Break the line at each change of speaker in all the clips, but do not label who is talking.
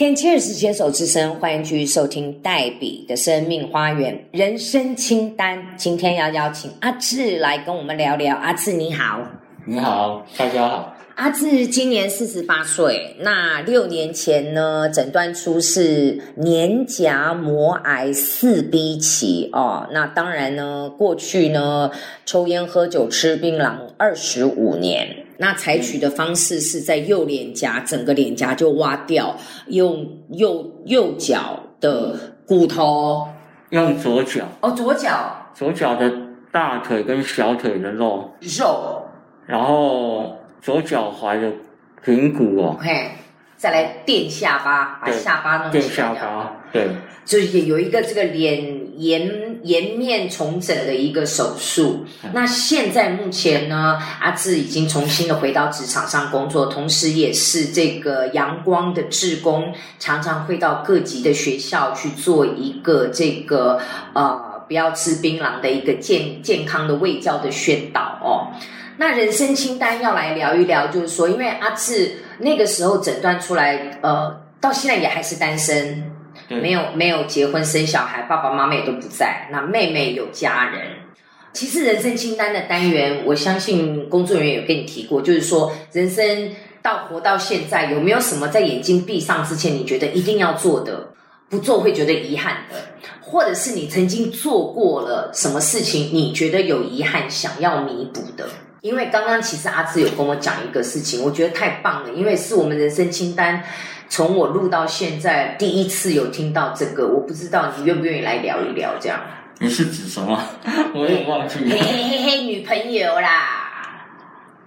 天气二十携手之声，欢迎继续收听黛比的生命花园人生清单。今天要邀请阿志来跟我们聊聊。阿志你好，
你好，大家好。
阿志今年四十八岁，那六年前呢，诊断出是年颊膜癌四 B 期哦。那当然呢，过去呢，抽烟喝酒吃槟榔二十五年。那采取的方式是在右脸颊，整个脸颊就挖掉，用右右脚的骨头，
用左脚
哦，左脚，
左脚的大腿跟小腿的肉
肉，
然后左脚踝的平骨哦，
嘿，再来垫下巴，把下巴弄
垫下巴，对。
就是有一个这个脸颜颜面重整的一个手术。那现在目前呢，阿志已经重新的回到职场上工作，同时也是这个阳光的志工，常常会到各级的学校去做一个这个呃不要吃槟榔的一个健健康的卫教的宣导哦。那人生清单要来聊一聊，就是说，因为阿志那个时候诊断出来，呃，到现在也还是单身。没有没有结婚生小孩，爸爸妈妈也都不在。那妹妹有家人。其实人生清单的单元，我相信工作人员有跟你提过，就是说人生到活到现在，有没有什么在眼睛闭上之前，你觉得一定要做的，不做会觉得遗憾的，或者是你曾经做过了什么事情，你觉得有遗憾，想要弥补的？因为刚刚其实阿志有跟我讲一个事情，我觉得太棒了，因为是我们人生清单。从我录到现在，第一次有听到这个，我不知道你愿不愿意来聊一聊这样。
你是指什么？我也忘记了。
嘿嘿嘿，女朋友啦。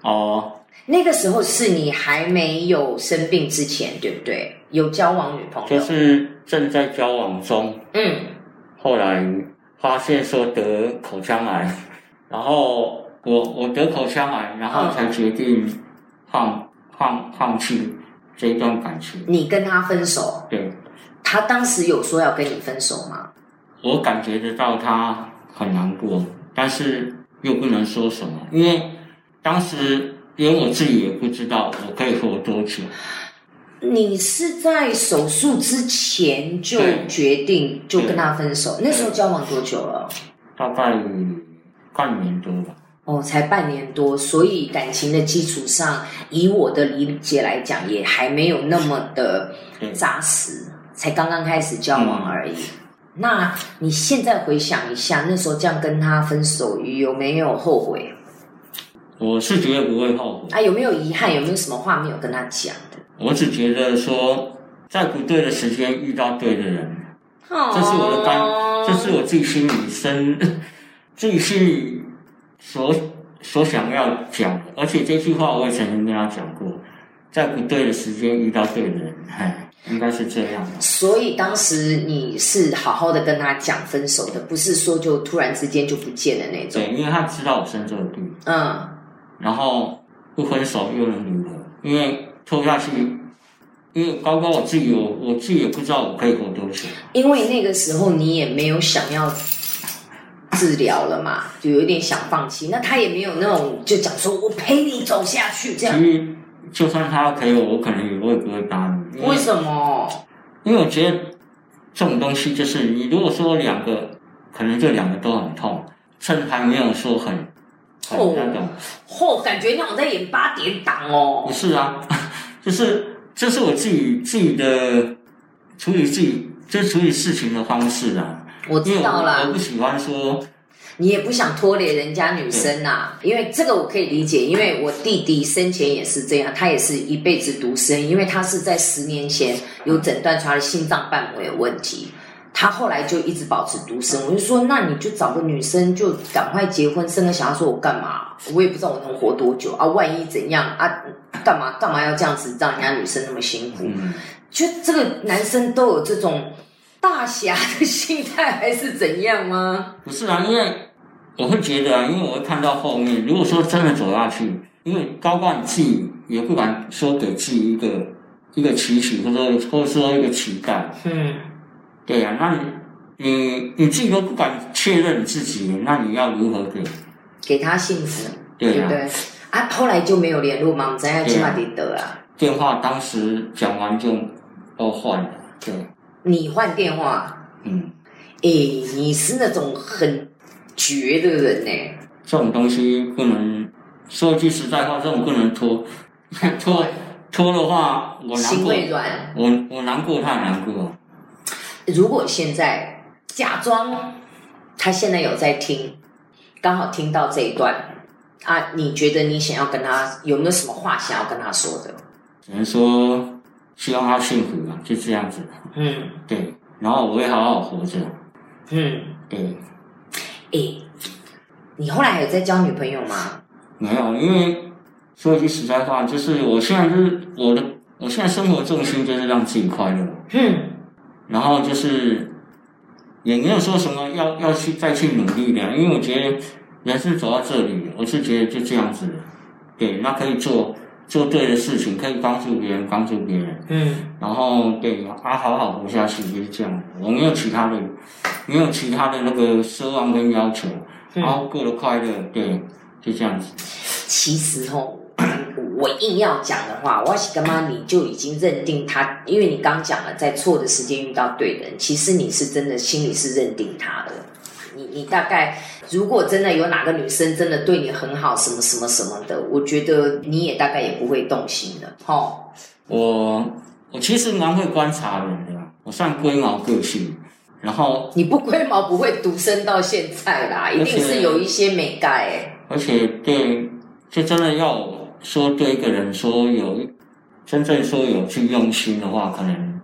哦。
那个时候是你还没有生病之前，对不对？有交往女朋友。
就是正在交往中。
嗯。
后来发现说得口腔癌，然后我我得口腔癌，然后才决定放放放弃。这一段感情，
你跟他分手，
对，
他当时有说要跟你分手吗？
我感觉得到他很难过，但是又不能说什么，因为当时连我自己也不知道我可以活多久。
你是在手术之前就决定就跟他分手？那时候交往多久了？
大概半年多吧。
哦，才半年多，所以感情的基础上，以我的理解来讲，也还没有那么的扎实，才刚刚开始交往而已。那你现在回想一下，那时候这样跟他分手，有没有后悔？
我是绝对不会后悔。
啊，有没有遗憾？有没有什么话没有跟他讲的？
我只觉得说，在不对的时间遇到对的人，这是我的感，这是我自己心里深，自己心里。所所想要讲，而且这句话我也曾经跟他讲过，在不对的时间遇到对的人，嗨，应该是这样。
所以当时你是好好的跟他讲分手的，不是说就突然之间就不见的那种。
对，因为他知道我生这个病，
嗯，
然后不分手又能如何？因为拖下去，因为包括我自己，我我自己也不知道我可以活多久。
因为那个时候你也没有想要。治疗了嘛，就有点想放弃。那他也没有那种就讲说，我陪你走下去这样。
其实，就算他要陪我，我可能也会不会答
应。为什么？
因为我觉得这种东西就是，你如果说两个，可能就两个都很痛，甚至还没有说很很那种，
嚯，感觉那种在演八点档哦。
不是啊，就是这是我自己自己的处理自己就处理事情的方式啊。
我知道啦，
我不喜欢说，
你也不想拖累人家女生呐，因为这个我可以理解，因为我弟弟生前也是这样，他也是一辈子独生，因为他是在十年前有诊断出来心脏瓣膜有问题，他后来就一直保持独生。我就说，那你就找个女生，就赶快结婚生个小孩。说我干嘛？我也不知道我能活多久啊，万一怎样啊？干嘛干嘛要这样子让人家女生那么辛苦？就这个男生都有这种。大侠的心态还是怎样吗？
不是啊，因为我会觉得啊，因为我会看到后面，如果说真的走下去，因为高冠自己也不敢说给自己一个一个期许，或者或者说一个期待。
嗯，
对呀，那你你你自己都不敢确认你自己，那你要如何给
给他幸福？
对呀，
啊，后来就没有联络吗？怎样起码得得啊？
电话当时讲完就。都换了。对，
你换电话，
嗯，
哎，你是那种很绝的人呢。
这种东西不能说句实在话，这种不能拖，拖拖的话，我难过，我我难过太难过。
如果现在假装他现在有在听，刚好听到这一段啊，你觉得你想要跟他有没有什么话想要跟他说的？
只能说希望他幸福嘛，就这样子。嗯，对，然后我会好好活着。嗯，对。
诶，你后来还有在交女朋友吗？
没有，因为说句实在话，就是我现在就是我的，我现在生活重心就是让自己快乐。嗯。然后就是也没有说什么要要去再去努力的，因为我觉得人是走到这里，我是觉得就这样子，对，那可以做做对的事情，可以帮助别人，帮助别人，嗯，然后对，啊，好好活下去就是这样，我没有其他的，没有其他的那个奢望跟要求，然后过得快乐，对，就这样子。
其实哦。我硬要讲的话，我是干妈你就已经认定他，因为你刚讲了，在错的时间遇到对的人，其实你是真的心里是认定他的。你你大概如果真的有哪个女生真的对你很好，什么什么什么的，我觉得你也大概也不会动心的。哈，
我我其实蛮会观察人的，我算龟毛个性，然后
你不龟毛不会独身到现在啦，一定是有一些美盖。
而且对，就真的要。说对一个人说有真正说有去用心的话，可能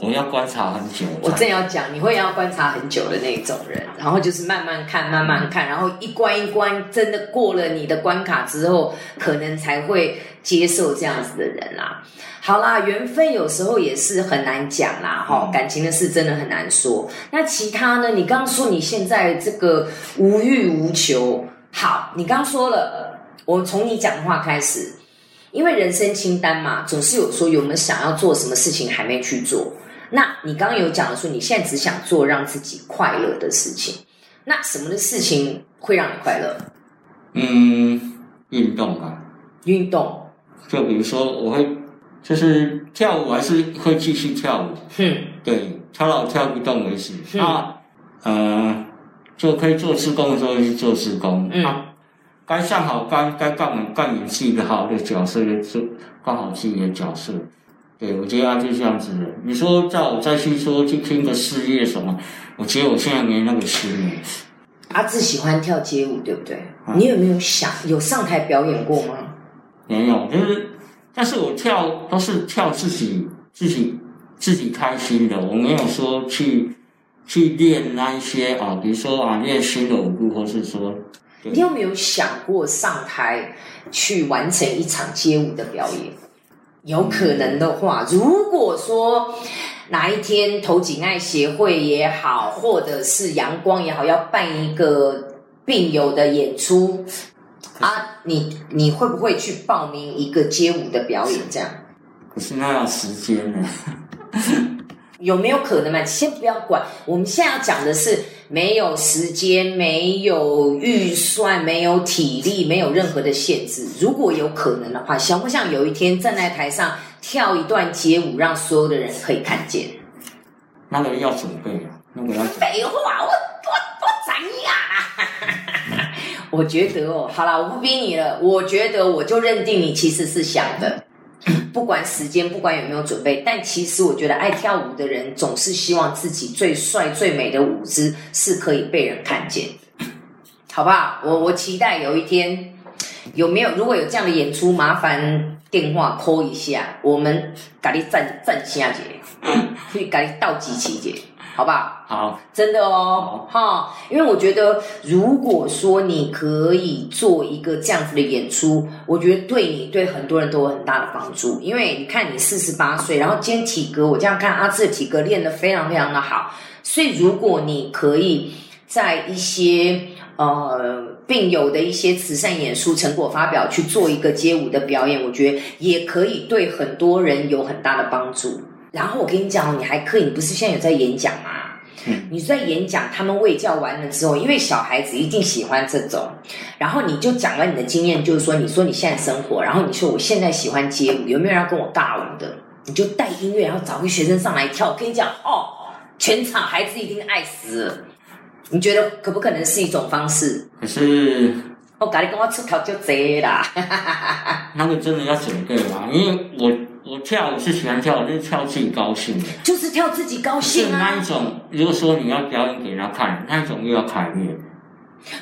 我要观察很久。
我正要讲，你会要观察很久的那种人，然后就是慢慢看，慢慢看，然后一关一关真的过了你的关卡之后，可能才会接受这样子的人啦。好啦，缘分有时候也是很难讲啦，哈，感情的事真的很难说。那其他呢？你刚刚说你现在这个无欲无求，好，你刚刚说了。我从你讲话开始，因为人生清单嘛，总是有说有没有想要做什么事情还没去做。那你刚刚有讲的说，你现在只想做让自己快乐的事情。那什么的事情会让你快乐？
嗯，运动吧。
运动。
就比如说，我会就是跳舞，还是会继续跳舞。哼。对，跳到跳不动为止。那呃，就可以做施工的时候去做施工。嗯。该上好该该干完干演戏的好的角色就做干好自己的角色，对我觉得他就这样子的。你说叫我再去说去拼个事业什么，我觉得我现在没那个心了。
阿志喜欢跳街舞，对不对？你有没有想有上台表演过吗？
没有，就是，但是我跳都是跳自己自己自己开心的，我没有说去去练那一些啊，比如说啊练新的舞步，或是说。
你有没有想过上台去完成一场街舞的表演？有可能的话，如果说哪一天投景爱协会也好，或者是阳光也好，要办一个病友的演出啊，你你会不会去报名一个街舞的表演？这样？
可是那要时间呢？
有没有可能嘛？先不要管，我们现在要讲的是。没有时间，没有预算，没有体力，没有任何的限制。如果有可能的话，想不想有一天站在台上跳一段街舞，让所有的人可以看见？
那个要准备啊，那个要
废话，我我我怎样？我觉得哦，好了，我不逼你了。我觉得我就认定你其实是想的。不管时间，不管有没有准备，但其实我觉得爱跳舞的人总是希望自己最帅最美的舞姿是可以被人看见，好不好？我我期待有一天有没有如果有这样的演出，麻烦电话 call 一下，我们给你赞赞下姐，去给你倒几期姐。好不好？
好，
真的哦，哈，因为我觉得，如果说你可以做一个这样子的演出，我觉得对你对很多人都有很大的帮助。因为你看，你四十八岁，然后今天体格，我这样看阿志的体格练得非常非常的好，所以如果你可以在一些呃病友的一些慈善演出成果发表去做一个街舞的表演，我觉得也可以对很多人有很大的帮助。然后我跟你讲，你还可以，你不是现在有在演讲吗？嗯，你在演讲，他们喂教完了之后，因为小孩子一定喜欢这种，然后你就讲完你的经验，就是说，你说你现在生活，然后你说我现在喜欢街舞，有没有人要跟我尬舞的？你就带音乐，然后找个学生上来跳。我跟你讲哦，全场孩子一定爱死。你觉得可不可能是一种方式？
可是
我跟你跟，我出头就贼啦。
那个真的要准备嘛？因为我我跳舞是喜欢跳，就是跳自己高兴的，
就是跳自己高兴
啊。那一种，如果说你要表演给人家看，那一种又要排练。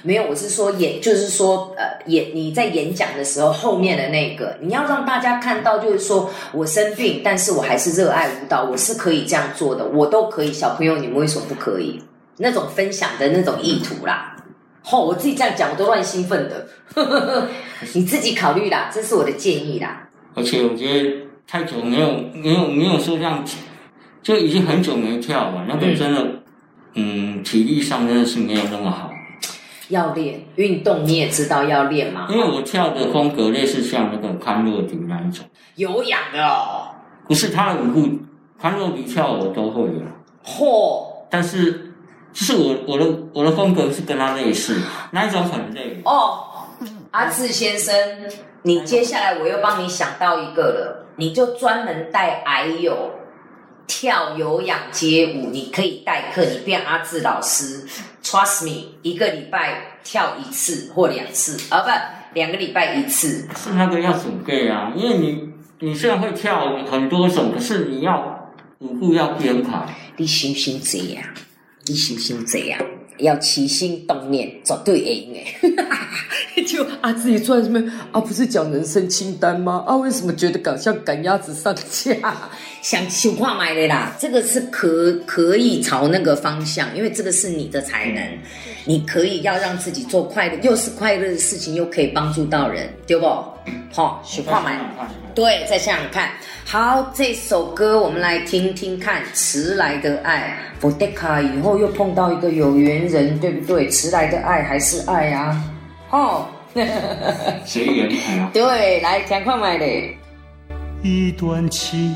没有，我是说演，就是说，呃，演你在演讲的时候，后面的那个，你要让大家看到，就是说我生病，但是我还是热爱舞蹈，我是可以这样做的，我都可以。小朋友，你们为什么不可以？那种分享的那种意图啦。哦，我自己这样讲，我都乱兴奋的。你自己考虑啦，这是我的建议啦。
而且我觉得太久没有没有没有说这样，就已经很久没跳了，那个真的，嗯，体力上真的是没有那么好。
要练运动，你也知道要练嘛。
因为我跳的风格类似像那个宽若迪那一种，
有氧的哦。
不是他的舞步，宽若迪跳我都会了。嚯！但是，就是我我的我的风格是跟他类似，那一种很累。
哦，阿志先生，你接下来我又帮你想到一个了，你就专门带矮友。跳有氧街舞，你可以代课，你变阿志老师。Trust me，一个礼拜跳一次或两次，啊不，两个礼拜一次。
是那个要准备啊，因为你你虽然会跳很多种，可是你要舞步要编排。
你信不信这样？你信不信这样？要起心动念，绝对赢诶！就啊，自己坐在这边啊，不是讲人生清单吗？啊，为什么觉得搞像赶鸭子上架？想求话买的啦，这个是可可以朝那个方向，因为这个是你的才能，你可以要让自己做快乐，又是快乐的事情，又可以帮助到人，对不？好，许话买，对，再想想看。好，这首歌我们来听听看，《迟来的爱》。福德卡以后又碰到一个有缘人，对不对？迟来的爱还是爱啊？哦，
随缘啊。
对，来赶快买嘞。
一段情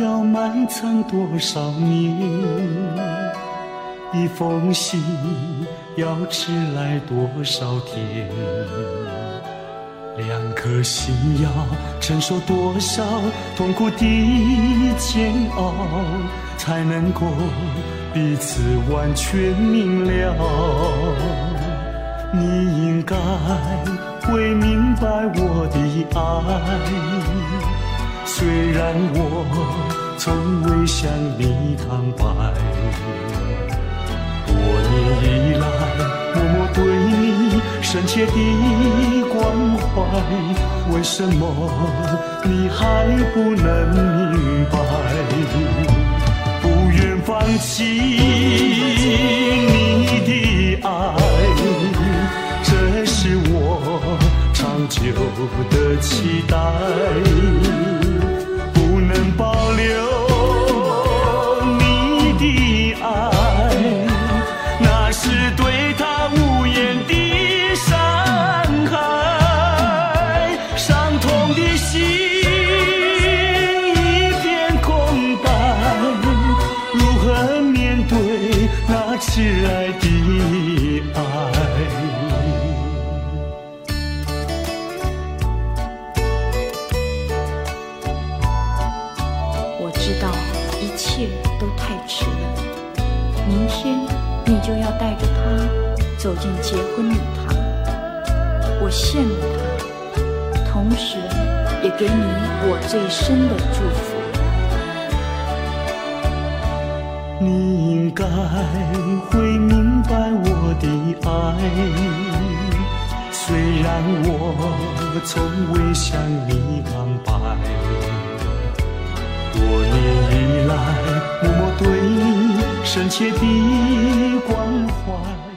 要埋藏多少年？一封信要迟来多少天？心要承受多少痛苦的煎熬，才能够彼此完全明了？你应该会明白我的爱，虽然我从未向你坦白，深切的关怀。为什么你还不能明白？不愿放弃你的爱，这是我长久的期待。
结婚礼堂，我羡慕他，同时也给你我最深的祝福。
你应该会明白我的爱，虽然我从未向你坦白，多年以来默默对你深切的关怀。